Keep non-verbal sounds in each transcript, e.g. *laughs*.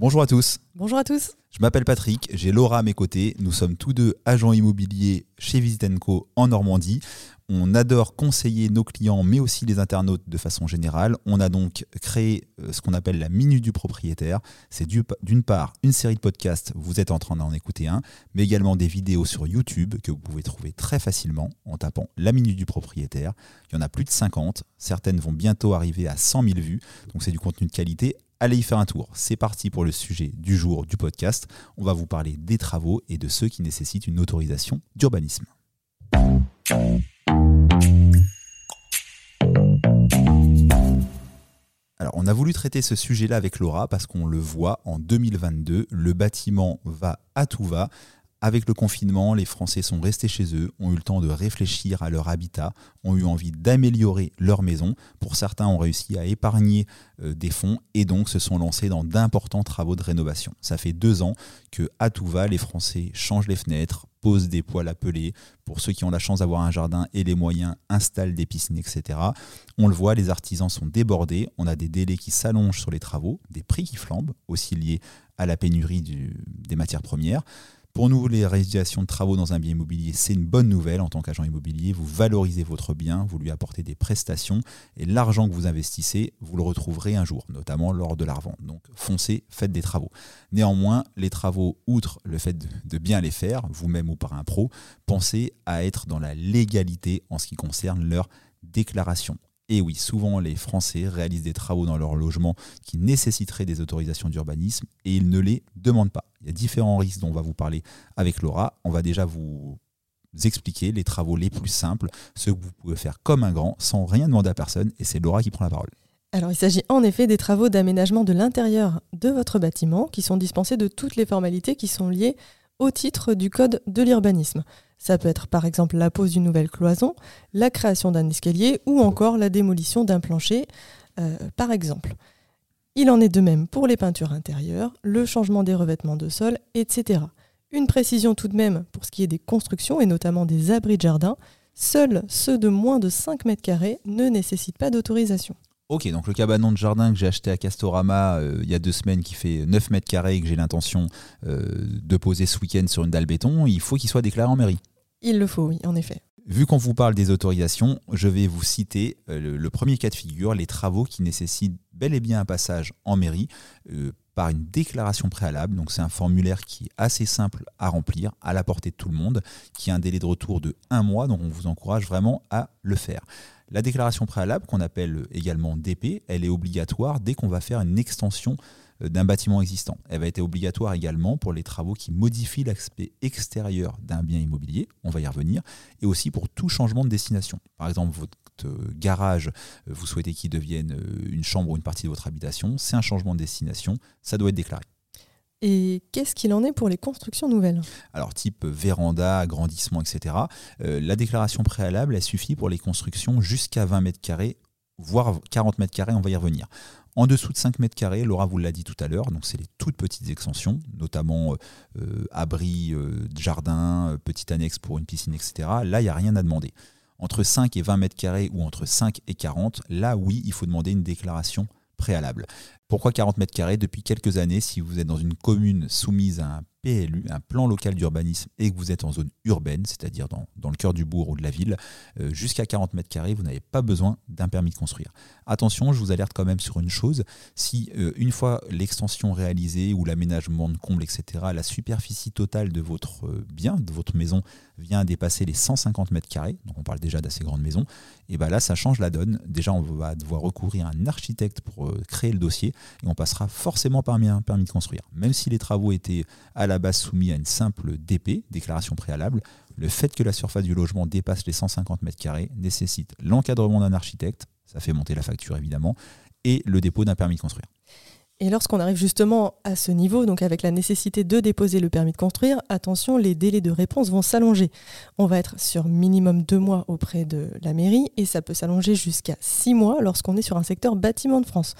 Bonjour à tous. Bonjour à tous. Je m'appelle Patrick, j'ai Laura à mes côtés. Nous sommes tous deux agents immobiliers chez Visitenco en Normandie. On adore conseiller nos clients, mais aussi les internautes de façon générale. On a donc créé euh, ce qu'on appelle la Minute du propriétaire. C'est d'une part une série de podcasts, vous êtes en train d'en écouter un, mais également des vidéos sur YouTube que vous pouvez trouver très facilement en tapant la Minute du propriétaire. Il y en a plus de 50, certaines vont bientôt arriver à 100 000 vues, donc c'est du contenu de qualité allez y faire un tour. C'est parti pour le sujet du jour du podcast. On va vous parler des travaux et de ceux qui nécessitent une autorisation d'urbanisme. Alors, on a voulu traiter ce sujet-là avec Laura parce qu'on le voit en 2022, le bâtiment va à tout va. Avec le confinement, les Français sont restés chez eux, ont eu le temps de réfléchir à leur habitat, ont eu envie d'améliorer leur maison. Pour certains, ont réussi à épargner euh, des fonds et donc se sont lancés dans d'importants travaux de rénovation. Ça fait deux ans que à tout va, les Français changent les fenêtres, posent des poêles à peler. Pour ceux qui ont la chance d'avoir un jardin et les moyens, installent des piscines, etc. On le voit, les artisans sont débordés. On a des délais qui s'allongent sur les travaux, des prix qui flambent, aussi liés à la pénurie des matières premières. Pour nous, les réalisations de travaux dans un bien immobilier, c'est une bonne nouvelle en tant qu'agent immobilier. Vous valorisez votre bien, vous lui apportez des prestations et l'argent que vous investissez, vous le retrouverez un jour, notamment lors de la revente. Donc foncez, faites des travaux. Néanmoins, les travaux, outre le fait de bien les faire, vous-même ou par un pro, pensez à être dans la légalité en ce qui concerne leur déclaration. Et oui, souvent les Français réalisent des travaux dans leur logement qui nécessiteraient des autorisations d'urbanisme et ils ne les demandent pas. Il y a différents risques dont on va vous parler avec Laura. On va déjà vous expliquer les travaux les plus simples, ceux que vous pouvez faire comme un grand sans rien demander à personne et c'est Laura qui prend la parole. Alors il s'agit en effet des travaux d'aménagement de l'intérieur de votre bâtiment qui sont dispensés de toutes les formalités qui sont liées au titre du Code de l'urbanisme. Ça peut être par exemple la pose d'une nouvelle cloison, la création d'un escalier ou encore la démolition d'un plancher, euh, par exemple. Il en est de même pour les peintures intérieures, le changement des revêtements de sol, etc. Une précision tout de même pour ce qui est des constructions et notamment des abris de jardin, seuls ceux de moins de 5 mètres carrés ne nécessitent pas d'autorisation. Ok, donc le cabanon de jardin que j'ai acheté à Castorama euh, il y a deux semaines qui fait 9 mètres carrés et que j'ai l'intention euh, de poser ce week-end sur une dalle béton, il faut qu'il soit déclaré en mairie. Il le faut, oui, en effet. Vu qu'on vous parle des autorisations, je vais vous citer euh, le, premier cas de figure, les travaux qui nécessitent bel et bien un passage en mairie par une déclaration préalable. Donc c'est un formulaire qui est assez simple à remplir, à la portée de tout le monde, qui a un délai de retour de un mois, donc on vous encourage vraiment à le faire. La déclaration préalable, qu'on appelle également DP, elle est obligatoire dès qu'on va faire une extension d'un bâtiment existant. Elle va être obligatoire également pour les travaux qui modifient l'aspect extérieur d'un bien immobilier, on va y revenir, et aussi pour tout changement de destination. Par exemple, votre garage, euh, vous souhaitez qu'il devienne euh, une chambre ou une partie de votre habitation, c'est un changement de destination, ça doit être déclaré. Et qu'est-ce qu'il en est pour les constructions nouvelles? Alors type véranda, agrandissement, etc. Euh, la déclaration préalable, elle suffit pour les constructions jusqu'à 20 mètres carrés, voire 40 mètres carrés, on va y revenir. En dessous de 5 mètres carrés, Laura vous l'a dit tout à l'heure, donc c'est les toutes petites extensions, notamment euh, euh, abri, jardin, petite annexe pour une piscine, etc. Là, il n'y a rien à demander. Entre 5 et 20 mètres carrés ou entre 5 et 40, là oui, il faut demander une déclaration préalable. Pourquoi 40 mètres carrés? Depuis quelques années, si vous êtes dans une commune soumise à un PLU, un plan local d'urbanisme, et que vous êtes en zone urbaine, c'est-à-dire dans, le cœur du bourg ou de la ville, euh, jusqu'à 40 mètres carrés, vous n'avez pas besoin d'un permis de construire. Attention, je vous alerte quand même sur une chose, si euh, une fois l'extension réalisée ou l'aménagement de comble, etc., la superficie totale de votre euh, bien, de votre maison, vient dépasser les 150 mètres carrés, donc on parle déjà d'assez grande maison, et bien là, ça change la donne. Déjà, on va devoir recourir à un architecte pour créer le dossier, et on passera forcément par un permis de construire. Même si les travaux étaient à la base soumis à une simple DP, déclaration préalable, le fait que la surface du logement dépasse les 150 mètres carrés nécessite l'encadrement d'un architecte, ça fait monter la facture évidemment, et le dépôt d'un permis de construire. Et lorsqu'on arrive justement à ce niveau, donc avec la nécessité de déposer le permis de construire, attention, les délais de réponse vont s'allonger. On va être sur minimum deux mois auprès de la mairie et ça peut s'allonger jusqu'à six mois lorsqu'on est sur un secteur bâtiment de France.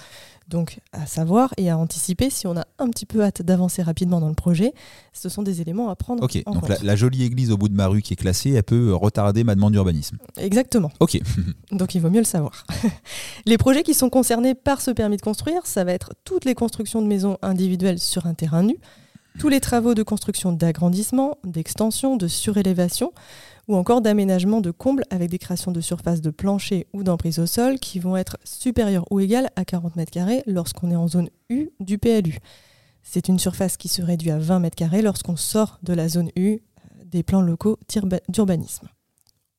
Donc à savoir et à anticiper si on a un petit peu hâte d'avancer rapidement dans le projet, ce sont des éléments à prendre en donc compte. la, la jolie église au bout de ma rue qui est classée, elle peut retarder ma demande d'urbanisme. Exactement. Ok, Donc il vaut mieux le savoir. *laughs* les projets qui sont concernés par ce permis de construire, ça va être toutes les constructions de maisons individuelles sur un terrain nu, tous les travaux de construction d'agrandissement, d'extension, de surélévation ou encore d'aménagement de combles avec des créations de surface de plancher ou d'emprise au sol qui vont être supérieures ou égales à 40 mètres carrés lorsqu'on est en zone U du PLU. C'est une surface qui se réduit à 20 mètres carrés lorsqu'on sort de la zone U euh, des plans locaux d'urba- d'urbanisme.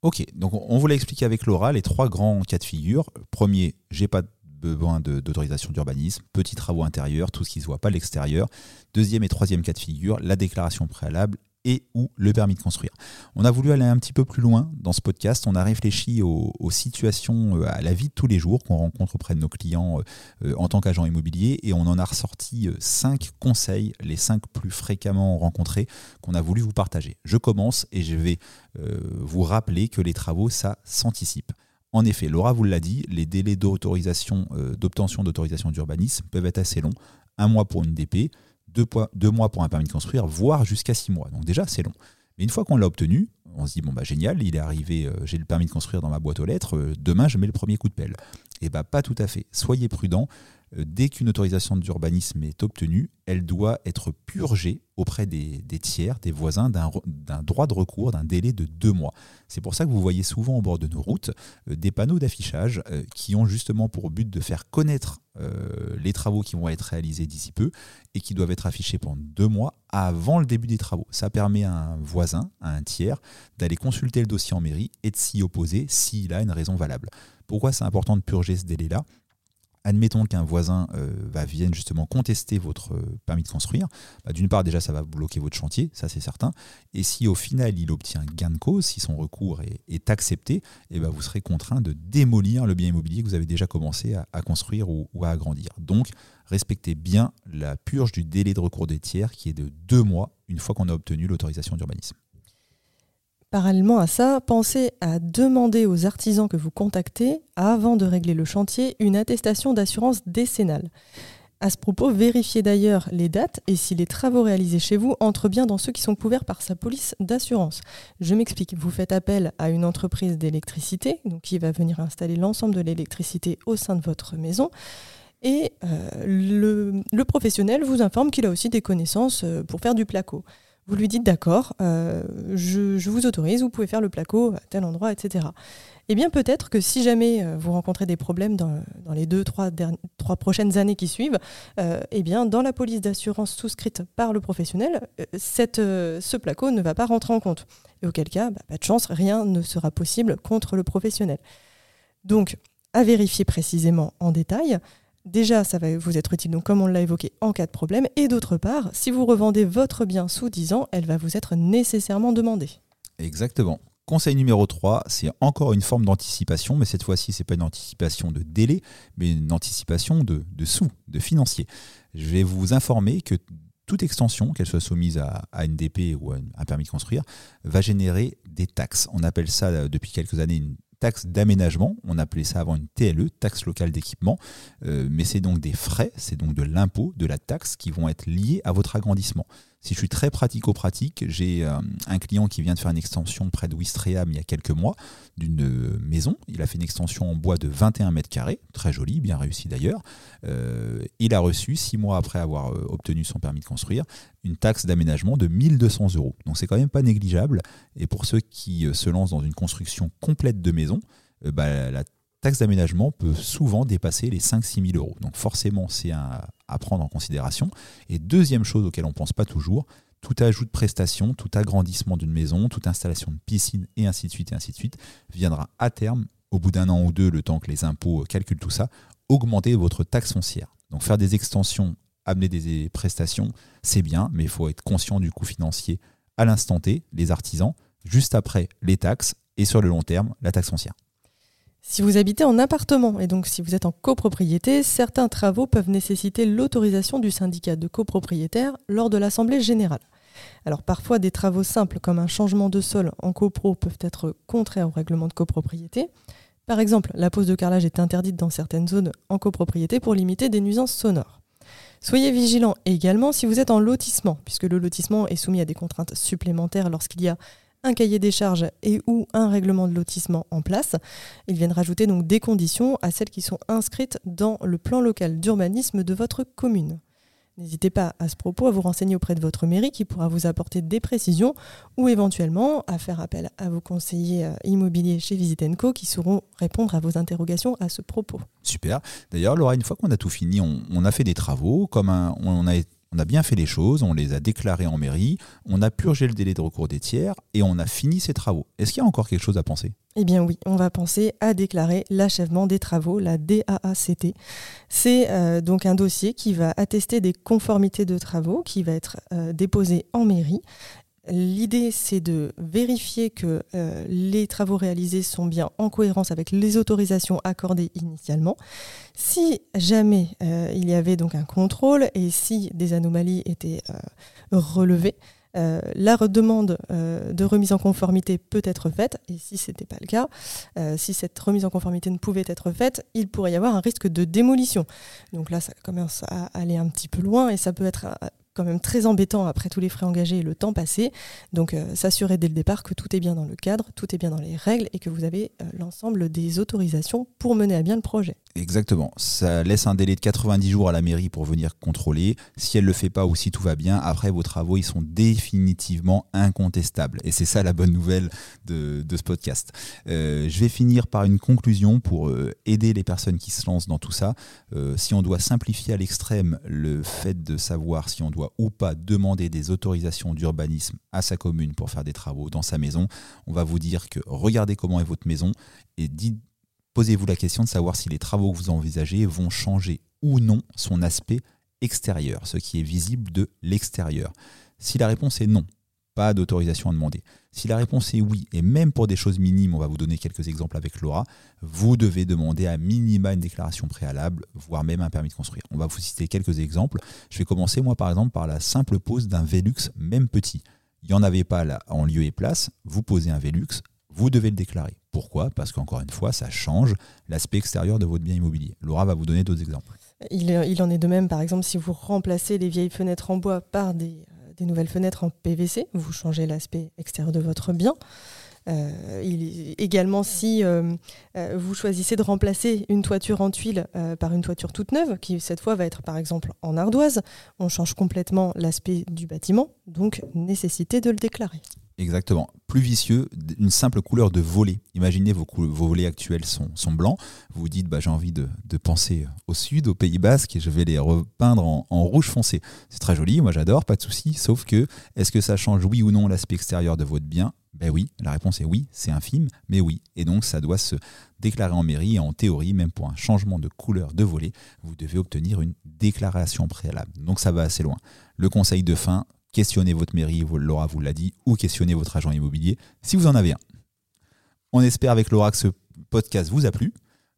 ok. Donc on vous l'a expliqué avec Laura, les trois grands cas de figure. Premier, j'ai pas besoin d'autorisation d'urbanisme, petits travaux intérieurs, tout ce qui ne se voit pas l'extérieur. Deuxième et troisième cas de figure, la déclaration préalable et ou le permis de construire. On a voulu aller un petit peu plus loin dans ce podcast. On a réfléchi aux, aux situations, euh, à la vie de tous les jours qu'on rencontre auprès de nos clients euh, euh, en tant qu'agent immobilier et on en a ressorti cinq conseils, les cinq plus fréquemment rencontrés qu'on a voulu vous partager. Je commence et je vais vous rappeler que les travaux, ça s'anticipe. En effet, Laura vous l'a dit, les délais euh, d'obtention d'autorisation d'urbanisme peuvent être assez longs. Un mois pour une DP, deux, mois pour un permis de construire, voire jusqu'à six mois. Donc déjà, c'est long. Mais une fois qu'on l'a obtenu, on se dit, bon, bah génial, il est arrivé, euh, j'ai le permis de construire dans ma boîte aux lettres, euh, demain, je mets le premier coup de pelle. Eh bien, pas tout à fait. Soyez prudents. Euh, Dès qu'une autorisation d'urbanisme est obtenue, elle doit être purgée auprès des, tiers, des voisins, d'un droit de recours d'un délai de deux mois. C'est pour ça que vous voyez souvent au bord de nos routes euh, des panneaux d'affichage euh, qui ont justement pour but de faire connaître les travaux qui vont être réalisés d'ici peu et qui doivent être affichés pendant deux mois avant le début des travaux. Ça permet à un voisin, à un tiers, d'aller consulter le dossier en mairie et de s'y opposer s'il a une raison valable. Pourquoi c'est important de purger ce délai-là? Admettons qu'un voisin euh, va vienne justement contester votre euh, permis de construire. Bah, D'une part, déjà, ça va bloquer votre chantier, ça c'est certain. Et si au final il obtient gain de cause, si son recours est, accepté, eh ben, vous serez contraint de démolir le bien immobilier que vous avez déjà commencé à, construire ou à agrandir. Donc, respectez bien la purge du délai de recours des tiers qui est de deux mois une fois qu'on a obtenu l'autorisation d'urbanisme. Parallèlement à ça, pensez à demander aux artisans que vous contactez, avant de régler le chantier, une attestation d'assurance décennale. À ce propos, vérifiez d'ailleurs les dates et si les travaux réalisés chez vous entrent bien dans ceux qui sont couverts par sa police d'assurance. Je m'explique, vous faites appel à une entreprise d'électricité, qui va venir installer l'ensemble de l'électricité au sein de votre maison. Et euh, le, le professionnel vous informe qu'il a aussi des connaissances euh, pour faire du placo. Vous lui dites d'accord, euh, je, vous autorise, vous pouvez faire le placo à tel endroit, etc. Eh bien, peut-être que si jamais euh, vous rencontrez des problèmes dans, les deux, trois, prochaines années qui suivent, euh, eh bien, dans la police d'assurance souscrite par le professionnel, ce placo ne va pas rentrer en compte. Et auquel cas, bah, pas de chance, rien ne sera possible contre le professionnel. Donc, à vérifier précisément en détail. Déjà, ça va vous être utile, donc comme on l'a évoqué, en cas de problème. Et d'autre part, si vous revendez votre bien sous 10 ans, elle va vous être nécessairement demandée. Exactement. Conseil numéro 3, c'est encore une forme d'anticipation, mais cette fois-ci, ce n'est pas une anticipation de délai, mais une anticipation de, sous, de financier. Je vais vous informer que toute extension, qu'elle soit soumise à, à DP ou à un permis de construire, va générer des taxes. On appelle ça euh, depuis quelques années une taxe d'aménagement. On appelait ça avant une TLE, taxe locale d'équipement. Euh, mais c'est donc des frais, c'est donc de l'impôt, de la taxe qui vont être liés à votre agrandissement. Si je suis très pratico-pratique, j'ai euh, un client qui vient de faire une extension près de Ouistreham il y a quelques mois d'une euh, maison. Il a fait une extension en bois de 21 mètres carrés, très jolie, bien réussi d'ailleurs. Euh, il a reçu, six mois après avoir obtenu son permis de construire, une taxe d'aménagement de 1200 euros. Donc c'est quand même pas négligeable. Et pour ceux qui se lancent dans une construction complète de maison, bah, la taxe d'aménagement peut souvent dépasser les 5-6 000 euros. Donc forcément, c'est à, prendre en considération. Et deuxième chose auquel on ne pense pas toujours, tout ajout de prestation, tout agrandissement d'une maison, toute installation de piscine et ainsi de suite et ainsi de suite viendra à terme, au bout d'un an ou deux, le temps que les impôts calculent tout ça, augmenter votre taxe foncière. Donc faire des extensions, amener des prestations, c'est bien, mais il faut être conscient du coût financier à l'instant T, les artisans, juste après les taxes et sur le long terme, la taxe foncière. Si vous habitez en appartement et donc si vous êtes en copropriété, certains travaux peuvent nécessiter l'autorisation du syndicat de copropriétaires lors de l'Assemblée générale. Alors parfois des travaux simples comme un changement de sol en copro peuvent être contraires au règlement de copropriété. Par exemple, la pose de carrelage est interdite dans certaines zones en copropriété pour limiter des nuisances sonores. Soyez vigilant également si vous êtes en lotissement, puisque le lotissement est soumis à des contraintes supplémentaires lorsqu'il y a un cahier des charges et ou un règlement de lotissement en place. Ils viennent rajouter donc des conditions à celles qui sont inscrites dans le plan local d'urbanisme de votre commune. N'hésitez pas à ce propos à vous renseigner auprès de votre mairie qui pourra vous apporter des précisions ou éventuellement à faire appel à vos conseillers euh, immobiliers chez Visitenco qui sauront répondre à vos interrogations à ce propos. Super. D'ailleurs, Laura, une fois qu'on a tout fini, on, a fait des travaux, comme on a on a bien fait les choses, on les a déclarés en mairie, on a purgé le délai de recours des tiers et on a fini ces travaux. Est-ce qu'il y a encore quelque chose à penser? Eh bien oui, on va penser à déclarer l'achèvement des travaux, la DAACT. C'est euh, donc un dossier qui va attester des conformités de travaux, qui va être euh, déposé en mairie L'idée, c'est de vérifier que euh, les travaux réalisés sont bien en cohérence avec les autorisations accordées initialement. Si jamais euh, il y avait donc un contrôle et si des anomalies étaient euh, relevées, la demande de remise en conformité peut être faite, et si ce n'était pas le cas, si cette remise en conformité ne pouvait être faite, il pourrait y avoir un risque de démolition. Donc là, ça commence à aller un petit peu loin et ça peut être quand même très embêtant après tous les frais engagés et le temps passé. Donc euh, s'assurer dès le départ que tout est bien dans le cadre, tout est bien dans les règles et que vous avez euh, l'ensemble des autorisations pour mener à bien le projet. Exactement. Ça laisse un délai de 90 jours à la mairie pour venir contrôler. Si elle ne le fait pas ou si tout va bien, après vos travaux, ils sont définitivement incontestables. Et c'est ça la bonne nouvelle de, ce podcast. Euh, je vais finir par une conclusion pour aider les personnes qui se lancent dans tout ça. si on doit simplifier à l'extrême le fait de savoir si on doit ou pas demander des autorisations d'urbanisme à sa commune pour faire des travaux dans sa maison, on va vous dire que regardez comment est votre maison et posez-vous la question de savoir si les travaux que vous envisagez vont changer ou non son aspect extérieur, ce qui est visible de l'extérieur. Si la réponse est non, pas d'autorisation à demander. Si la réponse est oui, et même pour des choses minimes, on va vous donner quelques exemples avec Laura, vous devez demander à minima une déclaration préalable, voire même un permis de construire. On va vous citer quelques exemples. Je vais commencer moi par exemple par la simple pose d'un Velux, même petit. Il n'y en avait pas là en lieu et place, vous posez un Velux, vous devez le déclarer. Pourquoi? Parce qu'encore une fois, ça change l'aspect extérieur de votre bien immobilier. Laura va vous donner d'autres exemples. Il, en est de même, par exemple, si vous remplacez les vieilles fenêtres en bois par des des nouvelles fenêtres en PVC, vous changez l'aspect extérieur de votre bien. Euh, également, si euh, euh, vous choisissez de remplacer une toiture en tuile par une toiture toute neuve, qui cette fois va être par exemple en ardoise, on change complètement l'aspect du bâtiment, donc nécessité de le déclarer. Exactement. Plus vicieux, une simple couleur de volet. Imaginez vos, vos volets actuels sont, sont, blancs. Vous vous dites, bah, j'ai envie de, penser au sud, au Pays Basque, et je vais les repeindre en, rouge foncé. C'est très joli, moi j'adore, pas de souci. Sauf que, est-ce que ça change oui ou non l'aspect extérieur de votre bien? Ben oui, la réponse est oui, c'est infime, mais oui. Et donc ça doit se déclarer en mairie. Et en théorie, même pour un changement de couleur de volet, vous devez obtenir une déclaration préalable. Donc ça va assez loin. Le conseil de fin, questionnez votre mairie, Laura vous l'a dit, ou questionnez votre agent immobilier si vous en avez un. On espère avec Laura que ce podcast vous a plu.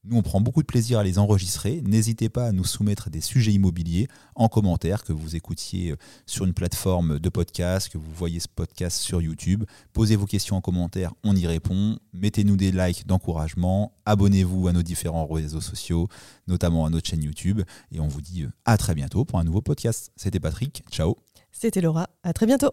Nous, on prend beaucoup de plaisir à les enregistrer. N'hésitez pas à nous soumettre des sujets immobiliers en commentaire, que vous écoutiez sur une plateforme de podcast, que vous voyez ce podcast sur YouTube. Posez vos questions en commentaire, on y répond. Mettez-nous des likes d'encouragement. Abonnez-vous à nos différents réseaux sociaux, notamment à notre chaîne YouTube. Et on vous dit à très bientôt pour un nouveau podcast. C'était Patrick. Ciao. C'était Laura. À très bientôt.